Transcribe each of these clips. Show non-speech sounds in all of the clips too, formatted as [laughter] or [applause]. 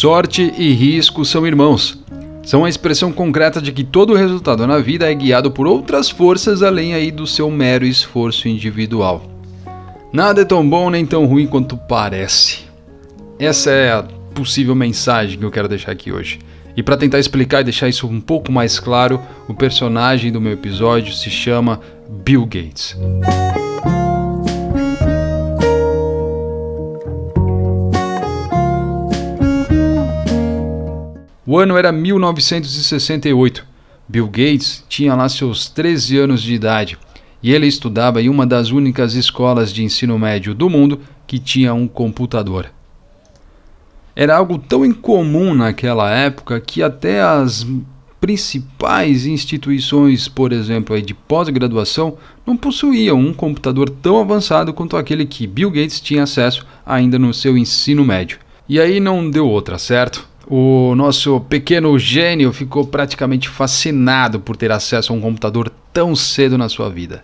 Sorte e risco são irmãos. São a expressão concreta de que todo resultado na vida é guiado por outras forças além aí do seu mero esforço individual. Nada é tão bom nem tão ruim quanto parece. Essa é a possível mensagem que eu quero deixar aqui hoje. E para tentar explicar e deixar isso um pouco mais claro, o personagem do meu episódio se chama Bill Gates. Ano era 1968. Bill Gates tinha lá seus 13 anos de idade e ele estudava em uma das únicas escolas de ensino médio do mundo que tinha um computador. Era algo tão incomum naquela época que até as principais instituições, por exemplo, de pós-graduação, não possuíam um computador tão avançado quanto aquele que Bill Gates tinha acesso ainda no seu ensino médio. E aí não deu outra, certo? O nosso pequeno gênio ficou praticamente fascinado por ter acesso a um computador tão cedo na sua vida.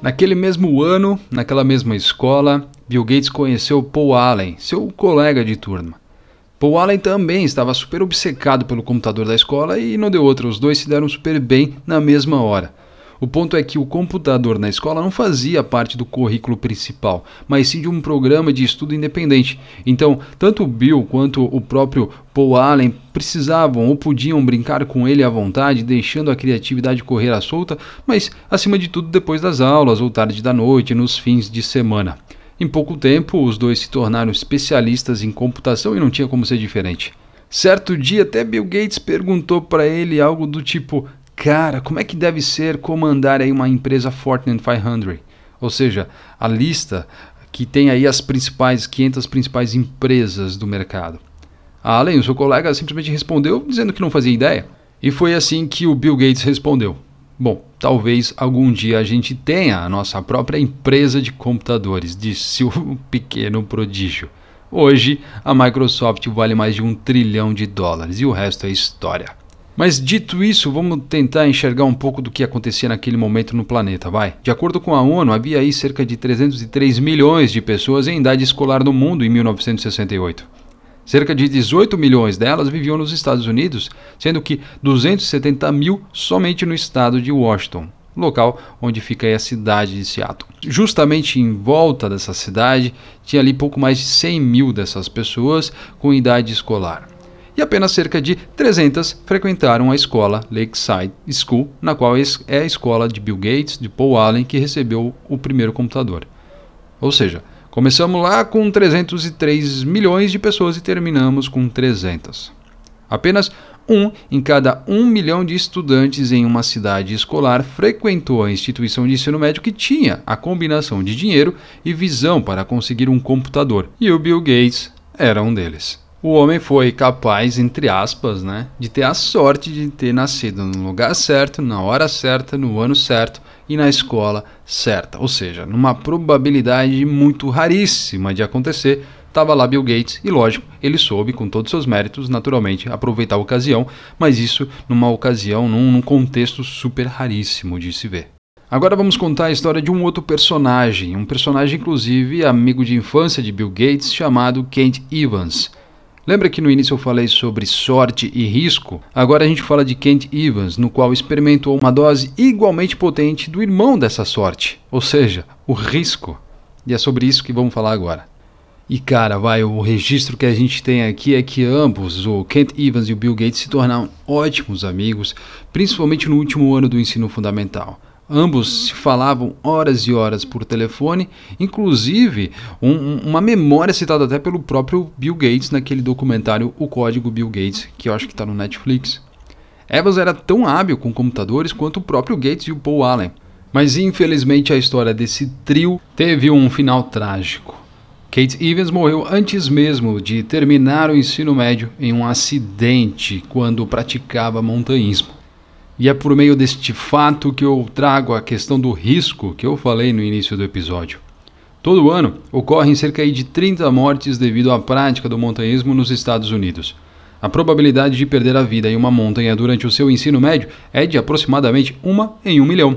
Naquele mesmo ano, naquela mesma escola, Bill Gates conheceu Paul Allen, seu colega de turma. Paul Allen também estava super obcecado pelo computador da escola e não deu outra, os dois se deram super bem na mesma hora. O ponto é que o computador na escola não fazia parte do currículo principal, mas sim de um programa de estudo independente. Então, tanto o Bill quanto o próprio Paul Allen precisavam ou podiam brincar com ele à vontade, deixando a criatividade correr à solta, mas acima de tudo depois das aulas ou tarde da noite, nos fins de semana. Em pouco tempo, os dois se tornaram especialistas em computação e não tinha como ser diferente. Certo dia, até Bill Gates perguntou para ele algo do tipo: Cara, como é que deve ser comandar aí uma empresa Fortune 500? Ou seja, a lista que tem aí as principais 500 principais empresas do mercado. Além, o seu colega simplesmente respondeu dizendo que não fazia ideia. E foi assim que o Bill Gates respondeu: Bom, talvez algum dia a gente tenha a nossa própria empresa de computadores, disse o [laughs] pequeno prodígio. Hoje, a Microsoft vale mais de um trilhão de dólares e o resto é história. Mas dito isso, vamos tentar enxergar um pouco do que acontecia naquele momento no planeta, vai. De acordo com a ONU, havia aí cerca de 303 milhões de pessoas em idade escolar no mundo em 1968. Cerca de 18 milhões delas viviam nos Estados Unidos, sendo que 270 mil somente no estado de Washington, local onde fica a cidade de Seattle. Justamente em volta dessa cidade, tinha ali pouco mais de 100 mil dessas pessoas com idade escolar e apenas cerca de 300 frequentaram a escola Lakeside School, na qual é a escola de Bill Gates, de Paul Allen, que recebeu o primeiro computador. Ou seja, começamos lá com 303 milhões de pessoas e terminamos com 300. Apenas um em cada um milhão de estudantes em uma cidade escolar frequentou a instituição de ensino médio que tinha a combinação de dinheiro e visão para conseguir um computador, e o Bill Gates era um deles o homem foi capaz, entre aspas, né, de ter a sorte de ter nascido no lugar certo, na hora certa, no ano certo e na escola certa. Ou seja, numa probabilidade muito raríssima de acontecer, estava lá Bill Gates e, lógico, ele soube, com todos os seus méritos, naturalmente, aproveitar a ocasião, mas isso numa ocasião, num, num contexto super raríssimo de se ver. Agora vamos contar a história de um outro personagem, um personagem inclusive amigo de infância de Bill Gates, chamado Kent Evans. Lembra que no início eu falei sobre sorte e risco? Agora a gente fala de Kent Evans, no qual experimentou uma dose igualmente potente do irmão dessa sorte, ou seja, o risco. E é sobre isso que vamos falar agora. E cara, vai, o registro que a gente tem aqui é que ambos, o Kent Evans e o Bill Gates, se tornaram ótimos amigos, principalmente no último ano do ensino fundamental. Ambos se falavam horas e horas por telefone, inclusive um, uma memória citada até pelo próprio Bill Gates naquele documentário O Código Bill Gates, que eu acho que está no Netflix. Evans era tão hábil com computadores quanto o próprio Gates e o Paul Allen. Mas infelizmente a história desse trio teve um final trágico. Kate Evans morreu antes mesmo de terminar o ensino médio em um acidente quando praticava montanhismo. E é por meio deste fato que eu trago a questão do risco que eu falei no início do episódio. Todo ano ocorrem cerca de 30 mortes devido à prática do montanhismo nos Estados Unidos. A probabilidade de perder a vida em uma montanha durante o seu ensino médio é de aproximadamente uma em um milhão.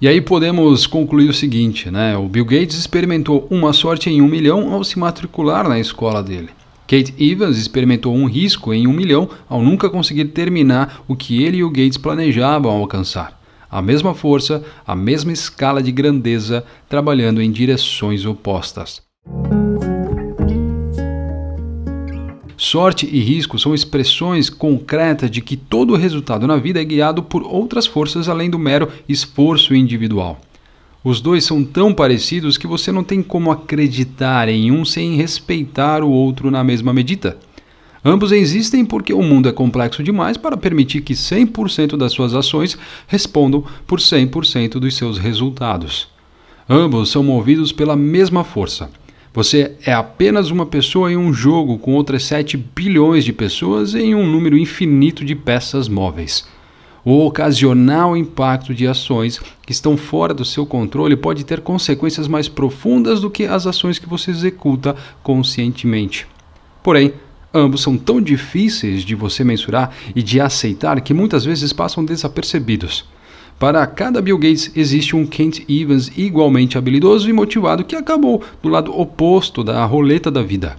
E aí podemos concluir o seguinte, né? O Bill Gates experimentou uma sorte em um milhão ao se matricular na escola dele. Kate Evans experimentou um risco em um milhão ao nunca conseguir terminar o que ele e o Gates planejavam alcançar. A mesma força, a mesma escala de grandeza, trabalhando em direções opostas. Sorte e risco são expressões concretas de que todo resultado na vida é guiado por outras forças além do mero esforço individual. Os dois são tão parecidos que você não tem como acreditar em um sem respeitar o outro na mesma medida. Ambos existem porque o mundo é complexo demais para permitir que 100% das suas ações respondam por 100% dos seus resultados. Ambos são movidos pela mesma força você é apenas uma pessoa em um jogo com outras 7 bilhões de pessoas em um número infinito de peças móveis. O ocasional impacto de ações que estão fora do seu controle pode ter consequências mais profundas do que as ações que você executa conscientemente. Porém, ambos são tão difíceis de você mensurar e de aceitar que muitas vezes passam desapercebidos. Para cada Bill Gates existe um Kent Evans igualmente habilidoso e motivado que acabou do lado oposto da roleta da vida.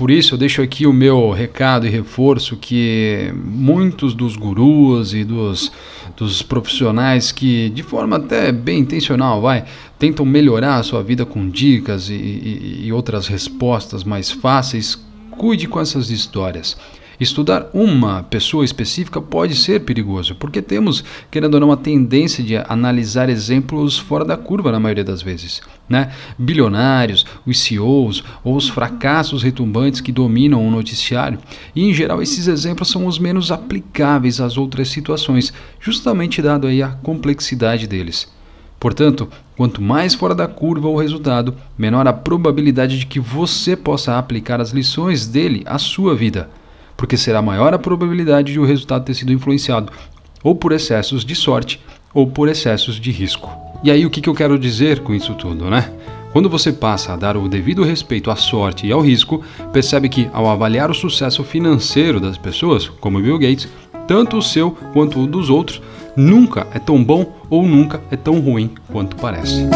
Por isso eu deixo aqui o meu recado e reforço que muitos dos gurus e dos, dos profissionais que, de forma até bem intencional, vai, tentam melhorar a sua vida com dicas e, e, e outras respostas mais fáceis, cuide com essas histórias. Estudar uma pessoa específica pode ser perigoso, porque temos, querendo ou não, uma tendência de analisar exemplos fora da curva na maioria das vezes. Né? Bilionários, os CEOs ou os fracassos retumbantes que dominam o noticiário. E, em geral, esses exemplos são os menos aplicáveis às outras situações, justamente dado aí a complexidade deles. Portanto, quanto mais fora da curva o resultado, menor a probabilidade de que você possa aplicar as lições dele à sua vida porque será maior a probabilidade de o resultado ter sido influenciado ou por excessos de sorte ou por excessos de risco. E aí o que, eu quero dizer com isso tudo, né? Quando você passa a dar o devido respeito à sorte e ao risco, percebe que, ao avaliar o sucesso financeiro das pessoas, como Bill Gates, tanto o seu quanto o dos outros, nunca é tão bom ou nunca é tão ruim quanto parece.